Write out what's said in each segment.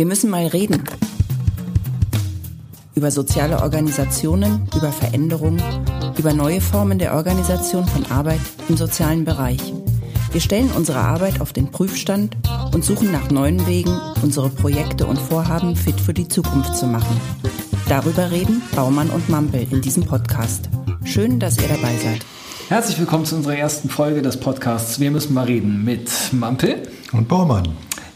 Wir müssen mal reden. Über soziale Organisationen, über Veränderungen, über neue Formen der Organisation von Arbeit im sozialen Bereich. Wir stellen unsere Arbeit auf den Prüfstand und suchen nach neuen Wegen, unsere Projekte und Vorhaben fit für die Zukunft zu machen. Darüber reden Baumann und Mampel in diesem Podcast. Schön, dass ihr dabei seid. Herzlich willkommen zu unserer ersten Folge des Podcasts Wir müssen mal reden mit Mampel und Baumann.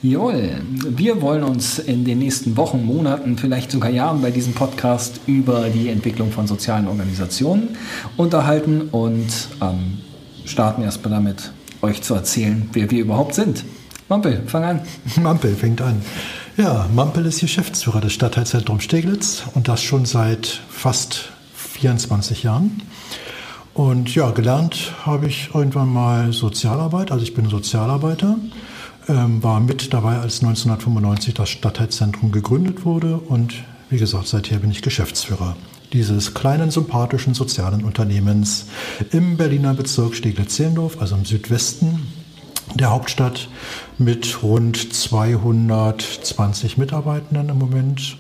Joel, wir wollen uns in den nächsten Wochen, Monaten, vielleicht sogar Jahren bei diesem Podcast über die Entwicklung von sozialen Organisationen unterhalten und ähm, starten erstmal damit, euch zu erzählen, wer wir überhaupt sind. Mampel, fang an. Mampel fängt an. Ja, Mampel ist Geschäftsführer des Stadtteilzentrums Steglitz und das schon seit fast 24 Jahren. Und ja, gelernt habe ich irgendwann mal Sozialarbeit, also ich bin Sozialarbeiter ähm, war mit dabei, als 1995 das Stadtteilzentrum gegründet wurde. Und wie gesagt, seither bin ich Geschäftsführer dieses kleinen, sympathischen sozialen Unternehmens im Berliner Bezirk Steglitz-Zehlendorf, also im Südwesten der Hauptstadt, mit rund 220 Mitarbeitenden im Moment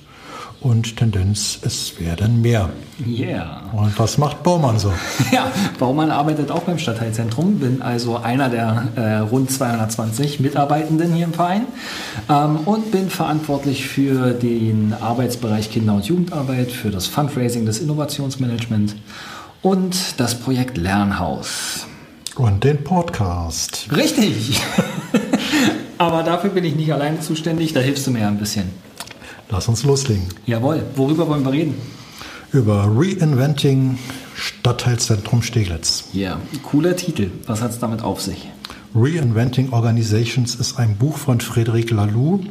und Tendenz, es werden mehr. Yeah. Und was macht Baumann so? Ja, Baumann arbeitet auch beim Stadtteilzentrum, bin also einer der äh, rund 220 Mitarbeitenden hier im Verein ähm, und bin verantwortlich für den Arbeitsbereich Kinder- und Jugendarbeit, für das Fundraising, das Innovationsmanagement und das Projekt Lernhaus. Und den Podcast. Richtig. Aber dafür bin ich nicht alleine zuständig, da hilfst du mir ein bisschen. Lass uns loslegen. Jawohl. Worüber wollen wir reden? Über Reinventing Stadtteilzentrum Steglitz. Ja, yeah. cooler Titel. Was hat es damit auf sich? Reinventing Organizations ist ein Buch von Frédéric Laloux,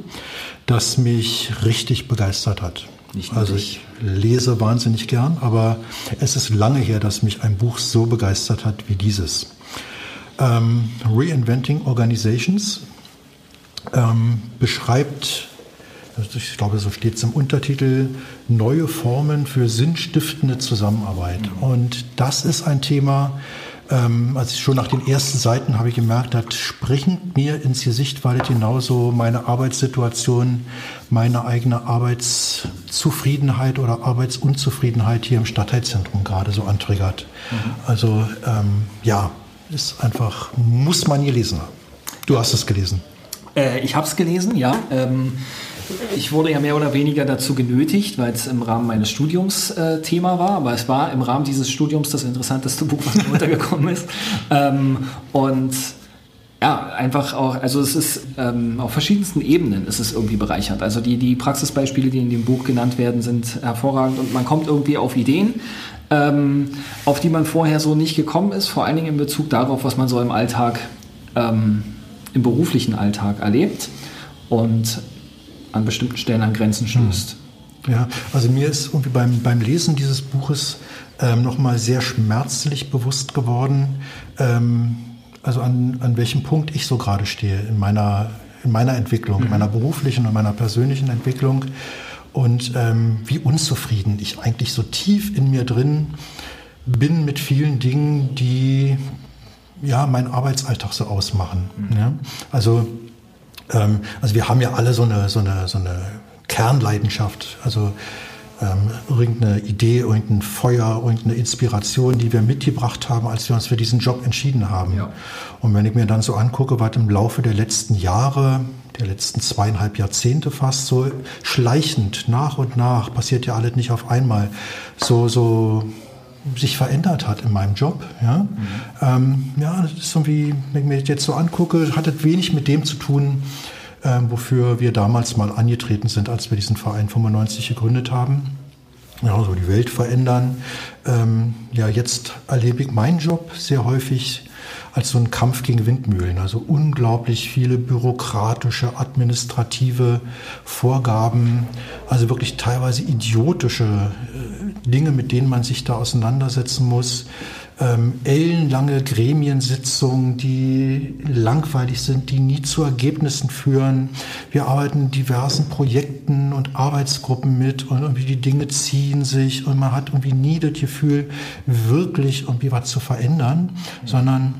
das mich richtig begeistert hat. also ich lese wahnsinnig gern, aber es ist lange her, dass mich ein Buch so begeistert hat wie dieses. Ähm, Reinventing Organizations ähm, beschreibt ich glaube, so steht es im Untertitel, neue Formen für sinnstiftende Zusammenarbeit. Mhm. Und das ist ein Thema, ähm, also schon nach den ersten Seiten habe ich gemerkt, das springt mir ins Gesicht, weil es genauso meine Arbeitssituation, meine eigene Arbeitszufriedenheit oder Arbeitsunzufriedenheit hier im Stadtteilzentrum gerade so antriggert. Mhm. Also ähm, ja, ist einfach, muss man gelesen haben. Du hast es gelesen. Äh, ich habe es gelesen, ja. Ähm, ich wurde ja mehr oder weniger dazu genötigt, weil es im Rahmen meines Studiums äh, Thema war, aber es war im Rahmen dieses Studiums das interessanteste Buch, was mir untergekommen ist. Ähm, und ja, einfach auch, also es ist ähm, auf verschiedensten Ebenen ist es irgendwie bereichert. Also die, die Praxisbeispiele, die in dem Buch genannt werden, sind hervorragend und man kommt irgendwie auf Ideen, ähm, auf die man vorher so nicht gekommen ist, vor allen Dingen in Bezug darauf, was man so im Alltag, ähm, im beruflichen Alltag erlebt. Und an bestimmten Stellen an Grenzen stößt. Hm. Ja, also mir ist irgendwie beim, beim Lesen dieses Buches ähm, nochmal sehr schmerzlich bewusst geworden, ähm, also an, an welchem Punkt ich so gerade stehe in meiner, in meiner Entwicklung, mhm. in meiner beruflichen und meiner persönlichen Entwicklung und ähm, wie unzufrieden ich eigentlich so tief in mir drin bin mit vielen Dingen, die ja meinen Arbeitsalltag so ausmachen. Mhm. Ja? Also ähm, also wir haben ja alle so eine, so eine, so eine Kernleidenschaft, also ähm, irgendeine Idee, irgendein Feuer, irgendeine Inspiration, die wir mitgebracht haben, als wir uns für diesen Job entschieden haben. Ja. Und wenn ich mir dann so angucke, was im Laufe der letzten Jahre, der letzten zweieinhalb Jahrzehnte fast so schleichend nach und nach, passiert ja alles nicht auf einmal, so, so sich verändert hat in meinem Job. Ja, mhm. ähm, ja das ist irgendwie, wenn ich mir das jetzt so angucke, hat es wenig mit dem zu tun, ähm, wofür wir damals mal angetreten sind, als wir diesen Verein 95 gegründet haben. Ja, so die Welt verändern. Ähm, ja, jetzt erlebe ich meinen Job sehr häufig als so ein Kampf gegen Windmühlen. Also unglaublich viele bürokratische, administrative Vorgaben, also wirklich teilweise idiotische äh, Dinge, mit denen man sich da auseinandersetzen muss. Ähm, ellenlange Gremiensitzungen, die langweilig sind, die nie zu Ergebnissen führen. Wir arbeiten in diversen Projekten und Arbeitsgruppen mit und irgendwie die Dinge ziehen sich und man hat irgendwie nie das Gefühl, wirklich irgendwie was zu verändern, sondern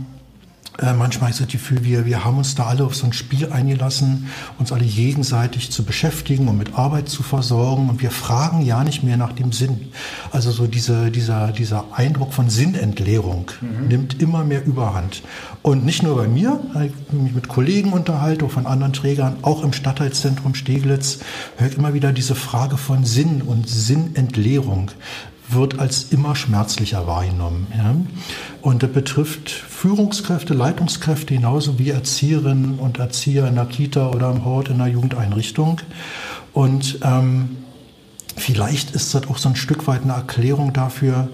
Äh, manchmal ist das Gefühl, wir, wir haben uns da alle auf so ein Spiel eingelassen, uns alle gegenseitig zu beschäftigen und mit Arbeit zu versorgen. Und wir fragen ja nicht mehr nach dem Sinn. Also so diese, dieser, dieser Eindruck von Sinnentleerung mhm. nimmt immer mehr Überhand. Und nicht nur bei mir, ich mich mit Kollegen unterhalte, auch von anderen Trägern, auch im Stadtteilzentrum Steglitz, höre ich immer wieder diese Frage von Sinn und Sinnentleerung wird als immer schmerzlicher wahrgenommen. Ja? Und das betrifft Führungskräfte, Leitungskräfte genauso wie Erzieherinnen und Erzieher in der Kita oder im Hort in der Jugendeinrichtung. Und ähm, vielleicht ist das auch so ein Stück weit eine Erklärung dafür,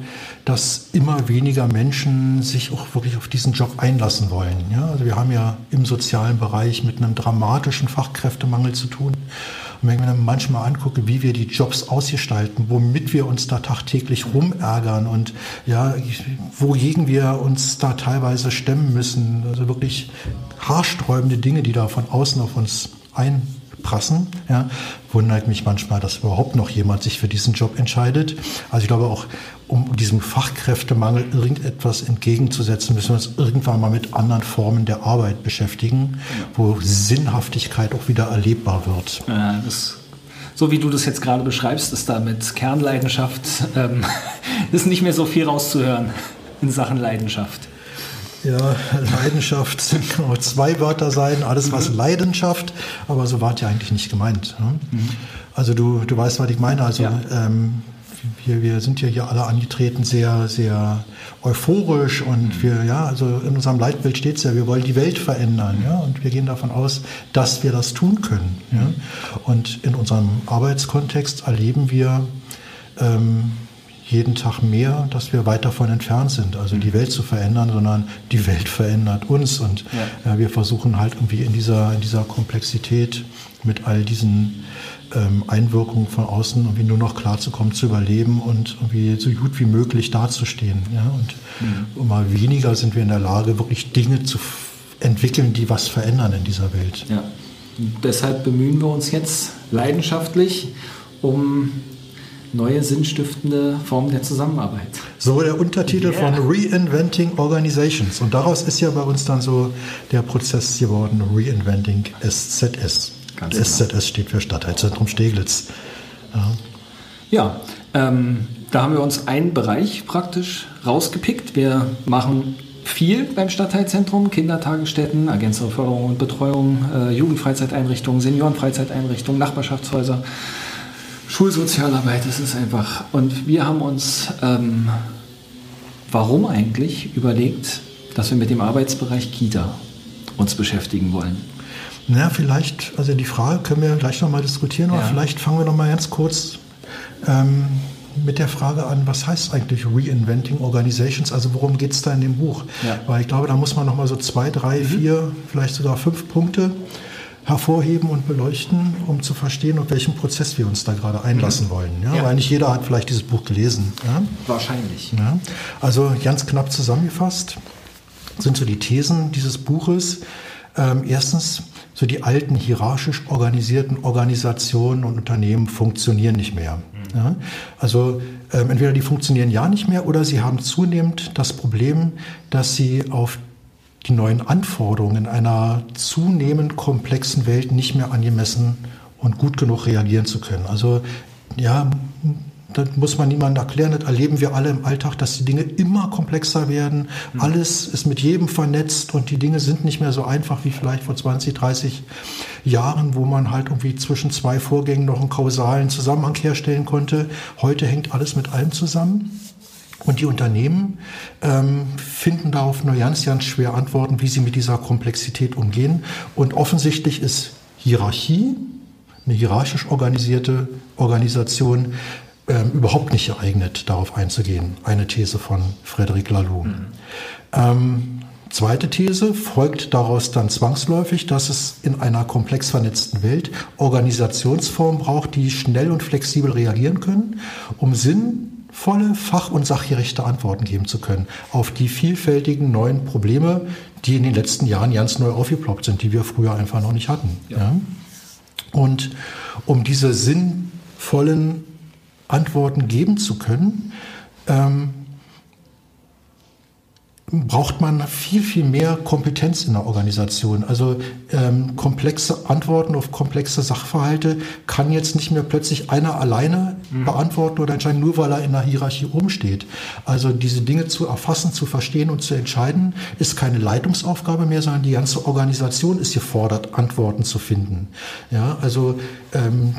dass immer weniger Menschen sich auch wirklich auf diesen Job einlassen wollen. Ja? Also wir haben ja im sozialen Bereich mit einem dramatischen Fachkräftemangel zu tun. Und wenn ich mir dann manchmal angucke, wie wir die Jobs ausgestalten, womit wir uns da tagtäglich rumärgern und ja, wogegen wir uns da teilweise stemmen müssen, also wirklich haarsträubende Dinge, die da von außen auf uns ein prassen. Ja, wundert mich manchmal, dass überhaupt noch jemand sich für diesen Job entscheidet. Also ich glaube auch, um diesem Fachkräftemangel irgendetwas entgegenzusetzen, müssen wir uns irgendwann mal mit anderen Formen der Arbeit beschäftigen, wo Sinnhaftigkeit auch wieder erlebbar wird. Ja, so wie du das jetzt gerade beschreibst, ist da mit Kernleidenschaft ähm, ist nicht mehr so viel rauszuhören in Sachen Leidenschaft. Ja, Leidenschaft sind genau zwei Wörter sein, alles was mhm. Leidenschaft, aber so war es ja eigentlich nicht gemeint. Ne? Mhm. Also du, du weißt, was ich meine. Also ja. ähm, wir, wir sind ja hier alle angetreten sehr, sehr euphorisch und mhm. wir, ja, also in unserem Leitbild steht es ja, wir wollen die Welt verändern, ja, und wir gehen davon aus, dass wir das tun können, ja. Und in unserem Arbeitskontext erleben wir, ähm, jeden Tag mehr, dass wir weit davon entfernt sind, also die Welt zu verändern, sondern die Welt verändert uns und ja. äh, wir versuchen halt irgendwie in dieser, in dieser Komplexität mit all diesen ähm, Einwirkungen von außen irgendwie nur noch klarzukommen, zu überleben und irgendwie so gut wie möglich dazustehen. Ja? Und mhm. immer weniger sind wir in der Lage, wirklich Dinge zu entwickeln, die was verändern in dieser Welt. Ja. deshalb bemühen wir uns jetzt leidenschaftlich um neue sinnstiftende Formen der Zusammenarbeit. So der Untertitel yeah. von Reinventing Organizations. Und daraus ist ja bei uns dann so der Prozess geworden, Reinventing SZS. Ganz SZS genau. steht für Stadtteilzentrum Steglitz. Ja, ja ähm, da haben wir uns einen Bereich praktisch rausgepickt. Wir machen viel beim Stadtteilzentrum, Kindertagesstätten, Ergänzungsförderung und Betreuung, äh, Jugendfreizeiteinrichtungen, Seniorenfreizeiteinrichtungen, Nachbarschaftshäuser. Schulsozialarbeit, das ist einfach. Und wir haben uns, ähm, warum eigentlich, überlegt, dass wir mit dem Arbeitsbereich Kita uns beschäftigen wollen. Na, vielleicht, also die Frage können wir gleich nochmal diskutieren, aber ja. vielleicht fangen wir nochmal ganz kurz ähm, mit der Frage an, was heißt eigentlich Reinventing Organizations? Also worum geht es da in dem Buch? Ja. Weil ich glaube, da muss man nochmal so zwei, drei, mhm. vier, vielleicht sogar fünf Punkte hervorheben und beleuchten, um zu verstehen, auf welchen Prozess wir uns da gerade einlassen mhm. wollen. Ja? ja? Weil nicht jeder hat vielleicht dieses Buch gelesen. Ja? Wahrscheinlich. Ja? Also ganz knapp zusammengefasst sind so die Thesen dieses Buches. Ähm, erstens, so die alten hierarchisch organisierten Organisationen und Unternehmen funktionieren nicht mehr. Mhm. Ja? Also ähm, entweder die funktionieren ja nicht mehr oder sie haben zunehmend das Problem, dass sie auf die neuen Anforderungen einer zunehmend komplexen Welt nicht mehr angemessen und gut genug reagieren zu können. Also ja, das muss man niemandem erklären, das erleben wir alle im Alltag, dass die Dinge immer komplexer werden. Mhm. Alles ist mit jedem vernetzt und die Dinge sind nicht mehr so einfach wie vielleicht vor 20, 30 Jahren, wo man halt irgendwie zwischen zwei Vorgängen noch einen kausalen Zusammenhang herstellen konnte. Heute hängt alles mit allem zusammen. Und die Unternehmen ähm, finden darauf nur ganz, ganz schwer Antworten, wie sie mit dieser Komplexität umgehen. Und offensichtlich ist Hierarchie, eine hierarchisch organisierte Organisation, ähm, überhaupt nicht geeignet, darauf einzugehen. Eine These von Frederic Laloux. Mhm. Ähm, zweite These folgt daraus dann zwangsläufig, dass es in einer komplex vernetzten Welt Organisationsformen braucht, die schnell und flexibel reagieren können, um Sinn volle fach- und sachgerechte Antworten geben zu können auf die vielfältigen neuen Probleme, die in den letzten Jahren ganz neu aufgeploppt sind, die wir früher einfach noch nicht hatten. Ja. Ja? Und um diese sinnvollen Antworten geben zu können, ähm, braucht man viel, viel mehr Kompetenz in der Organisation. Also ähm, komplexe Antworten auf komplexe Sachverhalte kann jetzt nicht mehr plötzlich einer alleine mhm. beantworten oder entscheiden, nur weil er in der Hierarchie oben steht. Also diese Dinge zu erfassen, zu verstehen und zu entscheiden, ist keine Leitungsaufgabe mehr, sondern die ganze Organisation ist gefordert, Antworten zu finden. Ja, also ähm,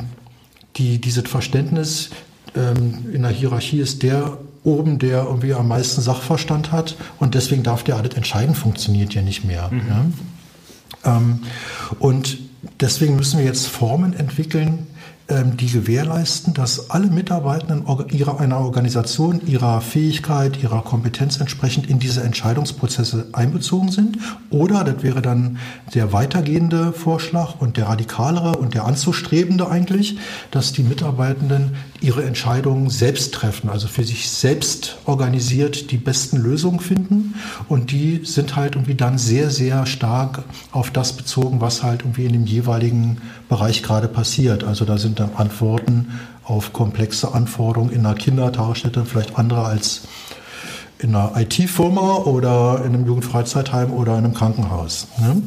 die, dieses Verständnis ähm, in der Hierarchie ist der oben, der irgendwie am meisten Sachverstand hat und deswegen darf der alles entscheiden, funktioniert ja nicht mehr. Mhm. Ja? Ähm, und deswegen müssen wir jetzt Formen entwickeln, die gewährleisten, dass alle Mitarbeitenden ihrer, einer Organisation ihrer Fähigkeit, ihrer Kompetenz entsprechend in diese Entscheidungsprozesse einbezogen sind. Oder, das wäre dann der weitergehende Vorschlag und der radikalere und der anzustrebende eigentlich, dass die Mitarbeitenden ihre Entscheidungen selbst treffen, also für sich selbst organisiert die besten Lösungen finden. Und die sind halt irgendwie dann sehr, sehr stark auf das bezogen, was halt irgendwie in dem jeweiligen Bereich gerade passiert. Also da sind dann Antworten auf komplexe Anforderungen in einer Kindertagesstätte vielleicht andere als in einer IT-Firma oder in einem Jugendfreizeitheim oder in einem Krankenhaus. Ne?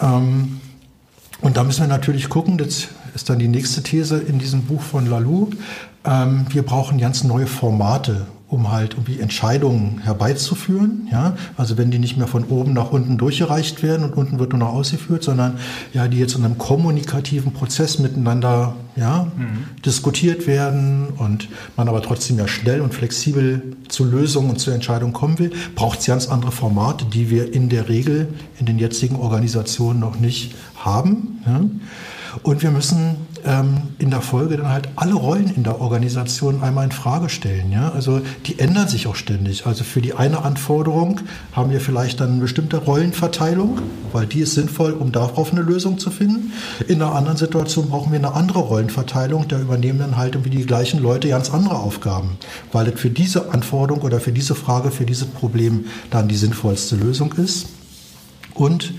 Ähm, und da müssen wir natürlich gucken, das ist dann die nächste These in diesem Buch von Lalou, ähm, wir brauchen ganz neue Formate, um halt irgendwie Entscheidungen herbeizuführen. Ja? Also wenn die nicht mehr von oben nach unten durchgereicht werden und unten wird nur noch ausgeführt, sondern ja, die jetzt in einem kommunikativen Prozess miteinander ja, mhm. diskutiert werden und man aber trotzdem ja schnell und flexibel zu Lösungen und zu Entscheidungen kommen will, braucht es ganz andere Formate, die wir in der Regel in den jetzigen Organisationen noch nicht haben. Ja? Und wir müssen ähm, in der Folge dann halt alle Rollen in der Organisation einmal in Frage stellen. Ja? Also die ändern sich auch ständig. Also für die eine Anforderung haben wir vielleicht dann eine bestimmte Rollenverteilung, weil die ist sinnvoll, um darauf eine Lösung zu finden. In einer anderen Situation brauchen wir eine andere Rollenverteilung. Da übernehmen dann halt irgendwie die gleichen Leute ganz andere Aufgaben, weil es für diese Anforderung oder für diese Frage, für dieses Problem dann die sinnvollste Lösung ist. Und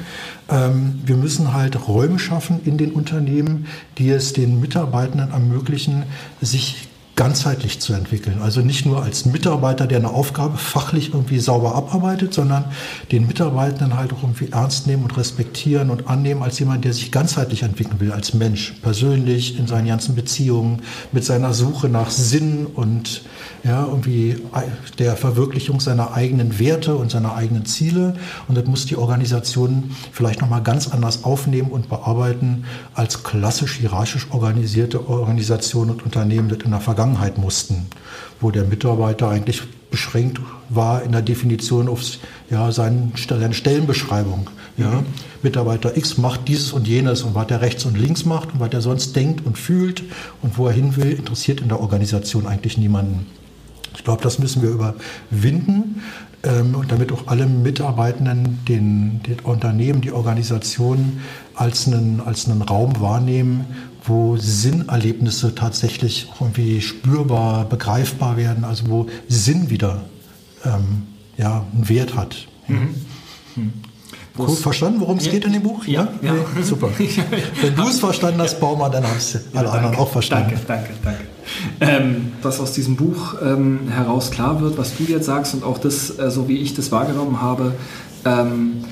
ähm, wir müssen halt Räume schaffen in den Unternehmen, die es den Mitarbeitenden ermöglichen, sich ganzheitlich zu entwickeln. Also nicht nur als Mitarbeiter, der eine Aufgabe fachlich irgendwie sauber abarbeitet, sondern den Mitarbeitenden halt auch irgendwie ernst nehmen und respektieren und annehmen als jemand, der sich ganzheitlich entwickeln will, als Mensch, persönlich, in seinen ganzen Beziehungen, mit seiner Suche nach Sinn und ja, irgendwie der Verwirklichung seiner eigenen Werte und seiner eigenen Ziele. Und das muss die Organisation vielleicht nochmal ganz anders aufnehmen und bearbeiten, als klassisch hierarchisch organisierte Organisationen und Unternehmen das in der Vergangenheit Vergangenheit mussten, wo der Mitarbeiter eigentlich beschränkt war in der Definition auf ja, seine Stellenbeschreibung. Ja. Mhm. Mitarbeiter X macht dieses und jenes und was er rechts und links macht und was er sonst denkt und fühlt und wo er hin will, interessiert in der Organisation eigentlich niemanden. Ich glaube, das müssen wir überwinden ähm, und damit auch alle Mitarbeitenden den, den Unternehmen, die Organisationen als einen, als einen Raum wahrnehmen, wo Sinnerlebnisse tatsächlich irgendwie spürbar, begreifbar werden, also wo Sinn wieder ähm, ja, einen Wert hat. Mhm. Mhm. Cool, verstanden, worum es ja, geht in dem Buch? Ja, ja. Nee, super. Wenn du es verstanden hast, Baumann, dann haben es alle anderen auch verstanden. Danke, danke, danke. Ähm, was aus diesem Buch ähm, heraus klar wird, was du jetzt sagst und auch das, äh, so wie ich das wahrgenommen habe, ähm,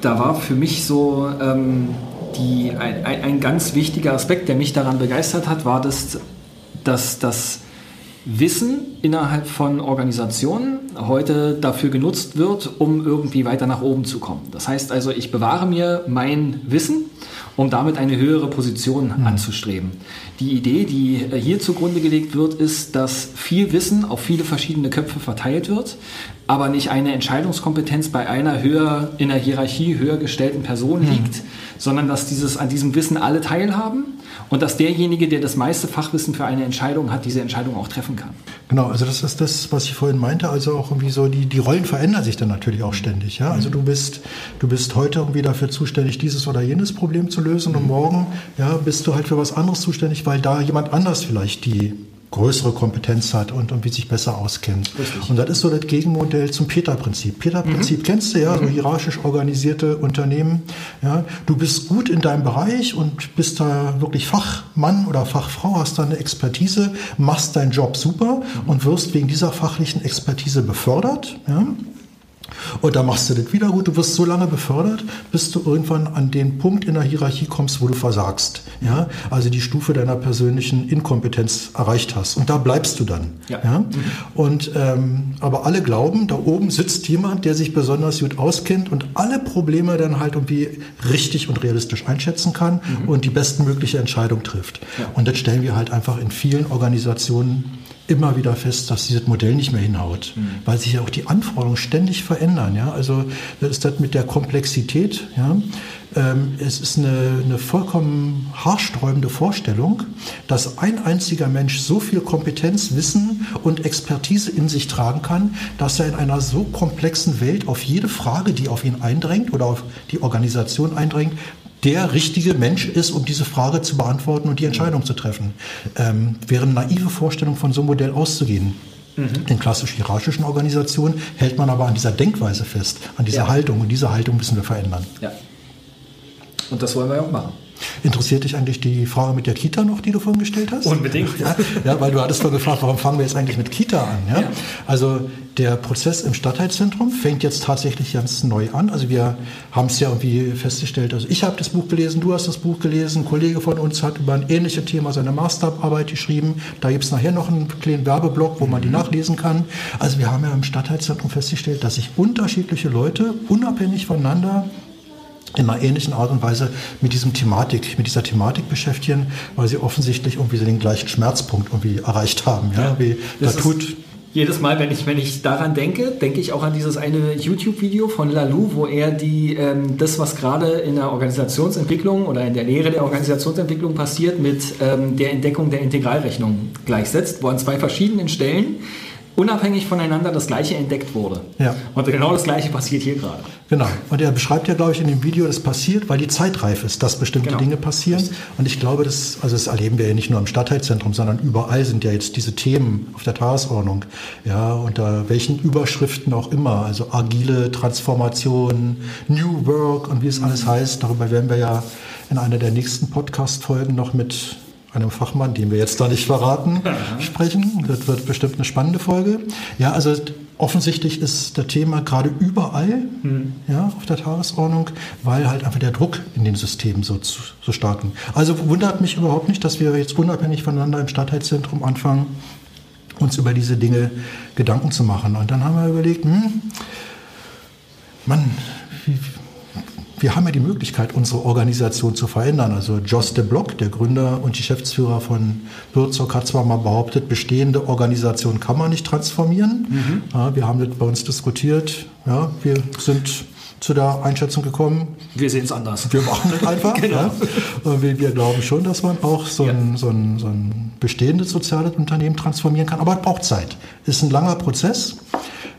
da war für mich so ähm, die, ein, ein, ganz wichtiger Aspekt, der mich daran begeistert hat, war das, dass das Wissen innerhalb von Organisationen heute dafür genutzt wird, um irgendwie weiter nach oben zu kommen. Das heißt also, ich bewahre mir mein Wissen, um damit eine höhere Position mhm. anzustreben. Die Idee, die hier zugrunde gelegt wird, ist, dass viel Wissen auf viele verschiedene Köpfe verteilt wird, aber nicht eine Entscheidungskompetenz bei einer höher in der Hierarchie höher gestellten Person mhm. liegt, sondern dass dieses, an diesem Wissen alle teilhaben und dass derjenige, der das meiste Fachwissen für eine Entscheidung hat, diese Entscheidung auch treffen kann. Genau, also das ist das, was ich vorhin meinte, also auch irgendwie so, die, die Rollen verändern sich dann natürlich auch ständig. Ja? Also du bist, du bist heute irgendwie dafür zuständig, dieses oder jenes Problem zu lösen und morgen ja, bist du halt für was anderes zuständig, weil da jemand anders vielleicht die größere Kompetenz hat und irgendwie sich besser auskennt. Richtig. Und das ist so das Gegenmodell zum Peter-Prinzip. Peter-Prinzip mhm. kennst du ja, so mhm. hierarchisch organisierte Unternehmen. Ja, du bist gut in deinem Bereich und bist da wirklich Fachmann oder Fachfrau, hast da eine Expertise, machst deinen Job super und wirst wegen dieser fachlichen Expertise befördert. Ja. Und da machst du das wieder gut. Du wirst so lange befördert, bis du irgendwann an den Punkt in der Hierarchie kommst, wo du versagst. Ja? Also die Stufe deiner persönlichen Inkompetenz erreicht hast. Und da bleibst du dann. Ja. ja? Und, ähm, aber alle glauben, da oben sitzt jemand, der sich besonders gut auskennt und alle Probleme dann halt irgendwie richtig und realistisch einschätzen kann mhm. und die bestmögliche Entscheidung trifft. Ja. Und das stellen wir halt einfach in vielen Organisationen immer wieder fest, dass dieses Modell nicht mehr hinhaut, mhm. weil sich ja auch die Anforderungen ständig verändern. Ja? Also das ist das mit der Komplexität. Ja? Ähm, es ist eine, eine vollkommen haarsträubende Vorstellung, dass ein einziger Mensch so viel Kompetenz, Wissen und Expertise in sich tragen kann, dass er in einer so komplexen Welt auf jede Frage, die auf ihn eindrängt oder auf die Organisation eindrängt, der richtige Mensch ist, um diese Frage zu beantworten und die Entscheidung zu treffen. Ähm, wäre eine naive Vorstellung von so einem Modell auszugehen. Mhm. In klassisch hierarchischen Organisationen hält man aber an dieser Denkweise fest, an dieser ja. Haltung. Und diese Haltung müssen wir verändern. Ja. Und das wollen wir ja auch machen. Interessiert dich eigentlich die Frage mit der Kita noch, die du vorhin gestellt hast? Unbedingt. Ja, ja weil du hattest vorhin gefragt, warum fangen wir jetzt eigentlich mit Kita an? Ja? ja? Also der Prozess im Stadtteilzentrum fängt jetzt tatsächlich ganz neu an. Also wir haben es ja irgendwie festgestellt. Also ich habe das Buch gelesen, du hast das Buch gelesen, ein Kollege von uns hat über ein ähnliches Thema seine Masterarbeit geschrieben. Da gibt es nachher noch einen kleinen Werbeblock, wo man die nachlesen kann. Also wir haben ja im Stadtteilzentrum festgestellt, dass sich unterschiedliche Leute unabhängig voneinander in einer ähnlichen Art und Weise mit diesem Thematik, mit dieser Thematik beschäftigen, weil sie offensichtlich irgendwie den gleichen Schmerzpunkt irgendwie erreicht haben. Ja, ja wie, da tut jedes Mal, wenn ich, wenn ich daran denke, denke ich auch an dieses eine YouTube-Video von Lalou, wo er die, ähm, das, was gerade in der Organisationsentwicklung oder in der Lehre der Organisationsentwicklung passiert, mit ähm, der Entdeckung der Integralrechnung gleichsetzt, wo an zwei verschiedenen Stellen unabhängig voneinander das Gleiche entdeckt wurde. Ja. Und genau das Gleiche passiert hier gerade. Genau. Und er beschreibt ja, glaube ich, in dem Video, das passiert, weil die Zeit reif ist, dass bestimmte genau. Dinge passieren. Und ich glaube, das, also das erleben wir ja nicht nur im Stadtteilzentrum, sondern überall sind ja jetzt diese Themen auf der Tagesordnung. Ja, unter welchen Überschriften auch immer. Also agile Transformation, New Work und wie es alles heißt. Darüber werden wir ja in einer der nächsten Podcast-Folgen noch mit einem Fachmann, den wir jetzt da nicht verraten, sprechen. Das wird bestimmt eine spannende Folge. Ja, also offensichtlich ist das Thema gerade überall mhm. ja, auf der Tagesordnung, weil halt einfach der Druck in dem System so, so stark ist. Also wundert mich überhaupt nicht, dass wir jetzt unabhängig voneinander im Stadtteilzentrum anfangen, uns über diese Dinge Gedanken zu machen. Und dann haben wir überlegt, hm, Mann, wie, wir haben ja die Möglichkeit, unsere Organisation zu verändern. Also Jos de Block, der Gründer und Geschäftsführer von Bürzog, hat zwar mal behauptet, bestehende Organisationen kann man nicht transformieren. Mhm. Ja, wir haben das bei uns diskutiert. Ja, wir sind zu der Einschätzung gekommen. Wir sehen es anders. Wir machen das einfach. genau. ja. wir, wir, glauben schon, dass man auch so ein, so, ein, so ein bestehendes soziales Unternehmen transformieren kann. Aber es braucht Zeit. Ist ein langer Prozess.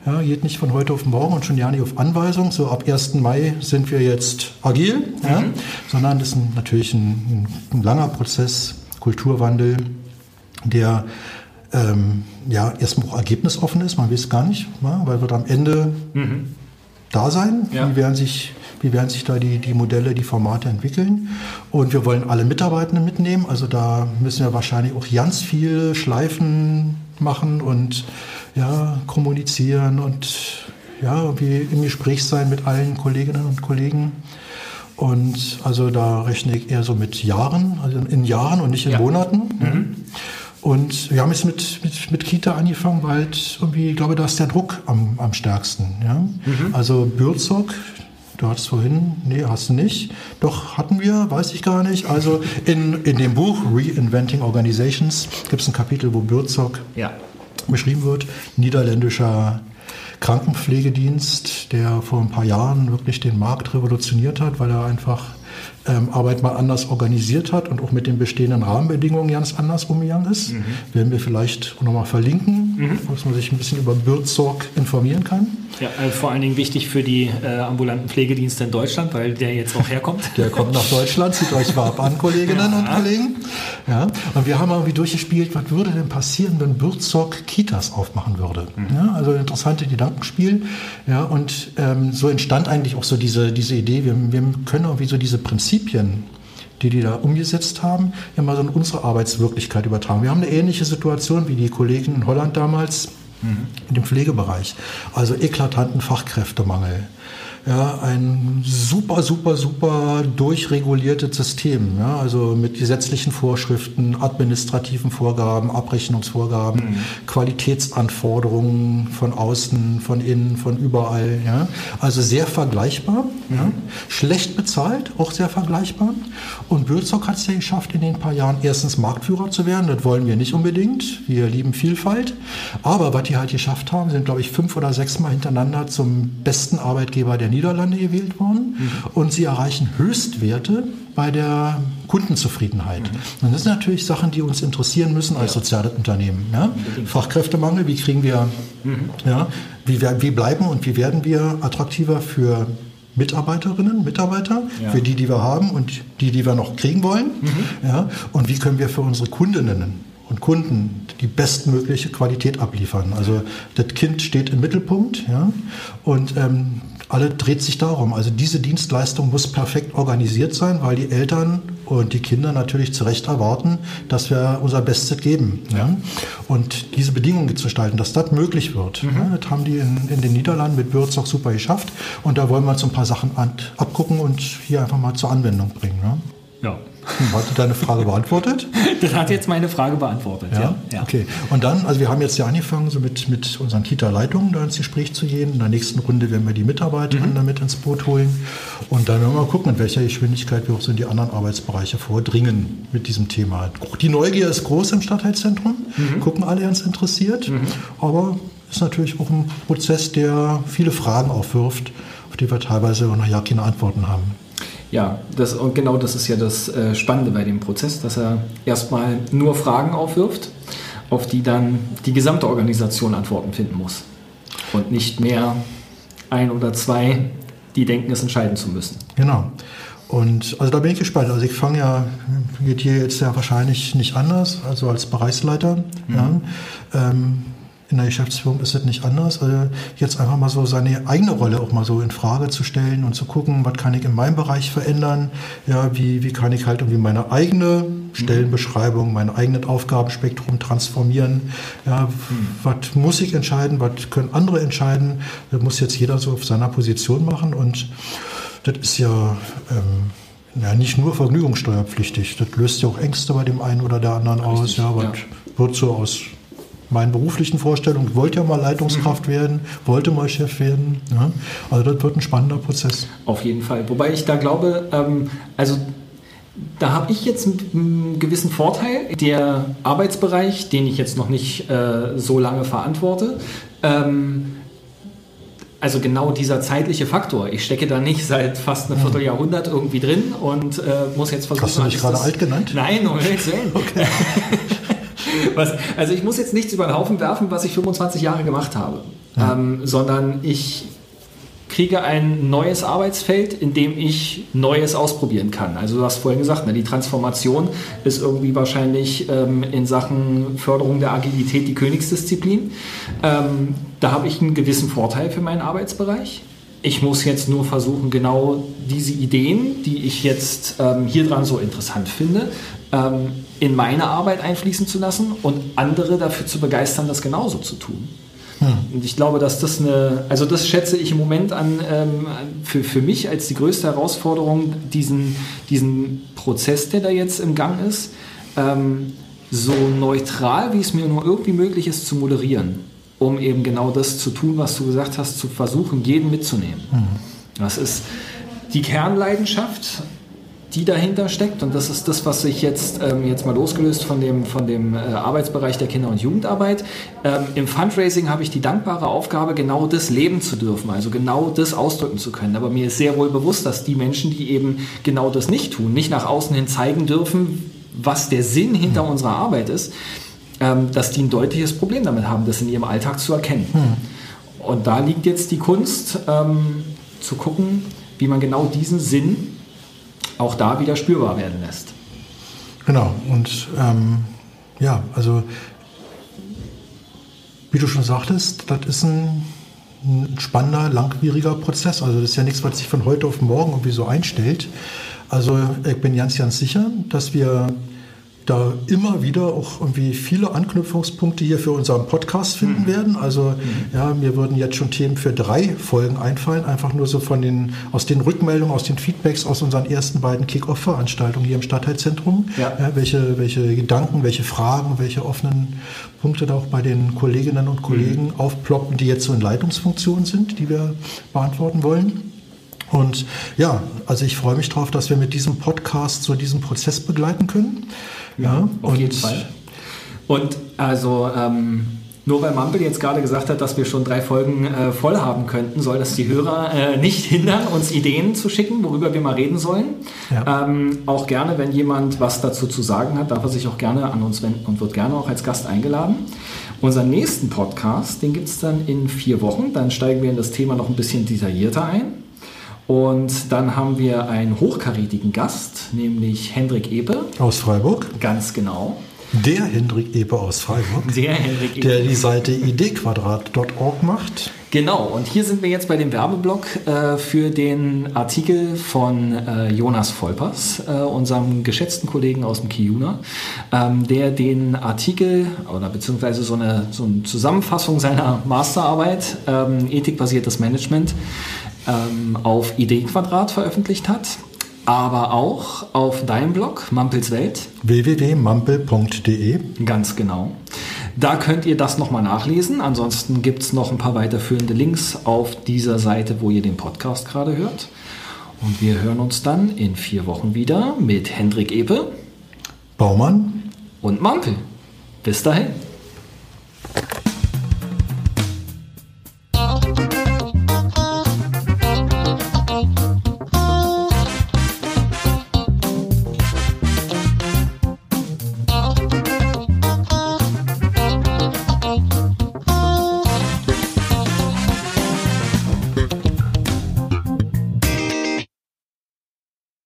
Ja, geht nicht von heute auf morgen und schon ja nicht auf Anweisung. So ab 1. Mai sind wir jetzt agil, mhm. ja, sondern das ist ein, natürlich ein, ein, langer Prozess, Kulturwandel, der ähm, ja erstmal auch ergebnisoffen ist. Man weiß gar nicht, ja, weil wird am Ende mhm. da sein. Ja. Wie werden sich wie werden sich da die, die Modelle, die Formate entwickeln. Und wir wollen alle Mitarbeitenden mitnehmen. Also da müssen wir wahrscheinlich auch ganz viele Schleifen machen und ja, kommunizieren und ja, wie im Gespräch sein mit allen Kolleginnen und Kollegen. Und also da rechne ich eher so mit Jahren, also in Jahren und nicht in ja. Monaten. Mhm. Und wir haben jetzt mit, mit, mit Kita angefangen, weil irgendwie, ich glaube, da ist der Druck am, am stärksten. Ja? Mhm. Also Bürzog, du hattest vorhin, nee, hast du nicht. Doch, hatten wir, weiß ich gar nicht. Also in, in dem Buch Reinventing Organizations gibt es ein Kapitel, wo Bürzog ja beschrieben wird. Niederländischer Krankenpflegedienst, der vor ein paar Jahren wirklich den Markt revolutioniert hat, weil er einfach ähm, Arbeit mal anders organisiert hat und auch mit den bestehenden Rahmenbedingungen ganz anders umgegangen ist. Mhm. Werden wir vielleicht nochmal verlinken, mhm. dass man sich ein bisschen über Bürzorg informieren kann. Ja, also vor allen Dingen wichtig für die äh, ambulanten Pflegedienste in Deutschland, weil der jetzt auch herkommt. Der kommt nach Deutschland, zieht euch mal ab an, Kolleginnen ja. und Kollegen. Ja? Und wir haben irgendwie durchgespielt, was würde denn passieren, wenn Bürzog Kitas aufmachen würde. Mhm. Ja? Also interessante Gedankenspiel. Ja? Und ähm, so entstand eigentlich auch so diese, diese Idee, wir, wir können irgendwie so diese Prinzipien die die da umgesetzt haben, immer so in unsere Arbeitswirklichkeit übertragen. Wir haben eine ähnliche Situation wie die Kollegen in Holland damals mhm. in dem Pflegebereich. Also eklatanten Fachkräftemangel ja, ein super, super, super durchreguliertes System. Ja, also mit gesetzlichen Vorschriften, administrativen Vorgaben, Abrechnungsvorgaben, mhm. Qualitätsanforderungen von außen, von innen, von überall. Ja. Also sehr vergleichbar. Mhm. Ja. Schlecht bezahlt, auch sehr vergleichbar. Und Bülzock hat es ja geschafft, in den paar Jahren erstens Marktführer zu werden. Das wollen wir nicht unbedingt. Wir lieben Vielfalt. Aber was die halt geschafft haben, sind, glaube ich, fünf oder sechs Mal hintereinander zum besten Arbeitgeber der Niederlande gewählt worden mhm. und sie erreichen Höchstwerte bei der Kundenzufriedenheit. Mhm. Und das sind natürlich Sachen, die uns interessieren müssen als ja. soziales Unternehmen. Ja? Fachkräftemangel, wie kriegen wir, mhm. ja, wie, wie bleiben und wie werden wir attraktiver für Mitarbeiterinnen, Mitarbeiter, ja. für die, die wir haben und die, die wir noch kriegen wollen. Mhm. Ja? Und wie können wir für unsere Kundinnen und Kunden die bestmögliche Qualität abliefern. Also das Kind steht im Mittelpunkt ja, und ähm, alle dreht sich darum. Also diese Dienstleistung muss perfekt organisiert sein, weil die Eltern und die Kinder natürlich zu Recht erwarten, dass wir unser Bestes geben. Ja. Und diese Bedingungen zu gestalten, dass das möglich wird. Mhm. Das haben die in, in den Niederlanden mit Würz auch super geschafft. Und da wollen wir uns ein paar Sachen an, abgucken und hier einfach mal zur Anwendung bringen. Ja. Ja. Hat deine Frage beantwortet? Das hat jetzt meine Frage beantwortet, ja. ja. Okay. Und dann, also wir haben jetzt ja angefangen, so mit, mit unseren Kita-Leitungen da ins Gespräch zu gehen. In der nächsten Runde werden wir die Mitarbeiterinnen mhm. damit ins Boot holen. Und dann werden wir mal gucken, in welcher Geschwindigkeit wir auch so in die anderen Arbeitsbereiche vordringen mit diesem Thema. Die Neugier ist groß im Stadtteilzentrum. Mhm. Gucken alle ganz interessiert. Mhm. Aber ist natürlich auch ein Prozess, der viele Fragen aufwirft, auf die wir teilweise noch ja keine Antworten haben. Ja, das, und genau das ist ja das äh, Spannende bei dem Prozess, dass er erstmal nur Fragen aufwirft, auf die dann die gesamte Organisation Antworten finden muss. Und nicht mehr ein oder zwei, die denken, es entscheiden zu müssen. Genau. Und also da bin ich gespannt. Also ich fange ja, geht hier jetzt ja wahrscheinlich nicht anders, also als Bereichsleiter. Mhm. Ja. Ähm, in der Geschäftsführung ist es nicht anders. Also jetzt einfach mal so seine eigene Rolle auch mal so in Frage zu stellen und zu gucken, was kann ich in meinem Bereich verändern? Ja, wie, wie kann ich halt irgendwie meine eigene Stellenbeschreibung, mein eigenes Aufgabenspektrum transformieren? Ja, mhm. was muss ich entscheiden? Was können andere entscheiden? Das muss jetzt jeder so auf seiner Position machen und das ist ja, ähm, ja nicht nur vergnügungssteuerpflichtig. Das löst ja auch Ängste bei dem einen oder der anderen Richtig, aus. Ja, was ja. wird so aus meinen beruflichen Vorstellungen. Ich wollte ja mal Leitungskraft mhm. werden, wollte mal Chef werden. Ja. Also das wird ein spannender Prozess. Auf jeden Fall. Wobei ich da glaube, ähm, also da habe ich jetzt einen gewissen Vorteil. Der Arbeitsbereich, den ich jetzt noch nicht äh, so lange verantworte, ähm, also genau dieser zeitliche Faktor. Ich stecke da nicht seit fast einem mhm. Vierteljahrhundert irgendwie drin und äh, muss jetzt versuchen. Hast du mich gerade alt genannt? Nein, um Willen. Okay. was, also ich muss jetzt nichts über den Haufen werfen, was ich 25 Jahre gemacht habe, ja. ähm, sondern ich kriege ein neues Arbeitsfeld, in dem ich Neues ausprobieren kann. Also du hast vorhin gesagt, ne, die Transformation ist irgendwie wahrscheinlich ähm, in Sachen Förderung der Agilität die Königsdisziplin. Ähm, da habe ich einen gewissen Vorteil für meinen Arbeitsbereich. Ich muss jetzt nur versuchen, genau diese Ideen, die ich jetzt ähm, hier dran so interessant finde, ähm, in meine Arbeit einfließen zu lassen und andere dafür zu begeistern, das genauso zu tun. Hm. Und ich glaube, dass das eine, also das schätze ich im Moment an ähm, für, für mich als die größte Herausforderung, diesen, diesen Prozess, der da jetzt im Gang ist, ähm, so neutral, wie es mir nur irgendwie möglich ist, zu moderieren um eben genau das zu tun, was du gesagt hast, zu versuchen, jeden mitzunehmen. Mhm. Das ist die Kernleidenschaft, die dahinter steckt. Und das ist das, was sich jetzt, ähm, jetzt mal losgelöst von dem, von dem äh, Arbeitsbereich der Kinder- und Jugendarbeit. Ähm, Im Fundraising habe ich die dankbare Aufgabe, genau das leben zu dürfen, also genau das ausdrücken zu können. Aber mir ist sehr wohl bewusst, dass die Menschen, die eben genau das nicht tun, nicht nach außen hin zeigen dürfen, was der Sinn hinter mhm. unserer Arbeit ist, ähm, dass die ein deutliches Problem damit haben, das in ihrem Alltag zu erkennen. Hm. Und da liegt jetzt die Kunst, ähm, zu gucken, wie man genau diesen Sinn auch da wieder spürbar werden lässt. Genau, und ähm, ja, also wie du schon sagtest, das ist ein, ein spannender, langwieriger Prozess. Also das ist ja nichts, was sich von heute auf morgen irgendwie so einstellt. Also ich bin ganz, ganz sicher, dass wir da immer wieder auch irgendwie viele Anknüpfungspunkte hier für unseren Podcast finden mhm. werden. Also mhm. ja, mir würden jetzt schon Themen für drei Folgen einfallen, einfach nur so von den, aus den Rückmeldungen, aus den Feedbacks aus unseren ersten beiden Kick-Off-Veranstaltungen hier im Stadtteilzentrum. Ja. Ja, welche, welche Gedanken, welche Fragen, welche offenen Punkte da auch bei den Kolleginnen und Kollegen mhm. aufploppen, die jetzt so in Leitungsfunktion sind, die wir beantworten wollen. Und ja, also ich freue mich darauf, dass wir mit diesem Podcast so diesen Prozess begleiten können. Ja, auf jeden Fall. Und also ähm, nur weil Mampel jetzt gerade gesagt hat, dass wir schon drei Folgen äh, voll haben könnten, soll das die Hörer äh, nicht hindern, uns Ideen zu schicken, worüber wir mal reden sollen. Ja. Ähm, auch gerne, wenn jemand was dazu zu sagen hat, darf er sich auch gerne an uns wenden und wird gerne auch als Gast eingeladen. Unseren nächsten Podcast, den gibt es dann in vier Wochen. Dann steigen wir in das Thema noch ein bisschen detaillierter ein. Und dann haben wir einen hochkarätigen Gast, nämlich Hendrik Epe. Aus Freiburg. Ganz genau. Der Hendrik Epe aus Freiburg. Der Hendrik Epe. Der die Seite idquadrat.org macht. Genau, und hier sind wir jetzt bei dem Werbeblock äh, für den Artikel von äh, Jonas Volpers, äh, unserem geschätzten Kollegen aus dem Kiuna, ähm, der den Artikel oder beziehungsweise so eine, so eine Zusammenfassung seiner Masterarbeit ähm, Ethikbasiertes Management ähm, auf Idee Quadrat veröffentlicht hat, aber auch auf deinem Blog Mampels Welt. www.mampel.de. Ganz genau. Da könnt ihr das nochmal nachlesen. Ansonsten gibt es noch ein paar weiterführende Links auf dieser Seite, wo ihr den Podcast gerade hört. Und wir hören uns dann in vier Wochen wieder mit Hendrik Epe, Baumann und Mampel. Bis dahin.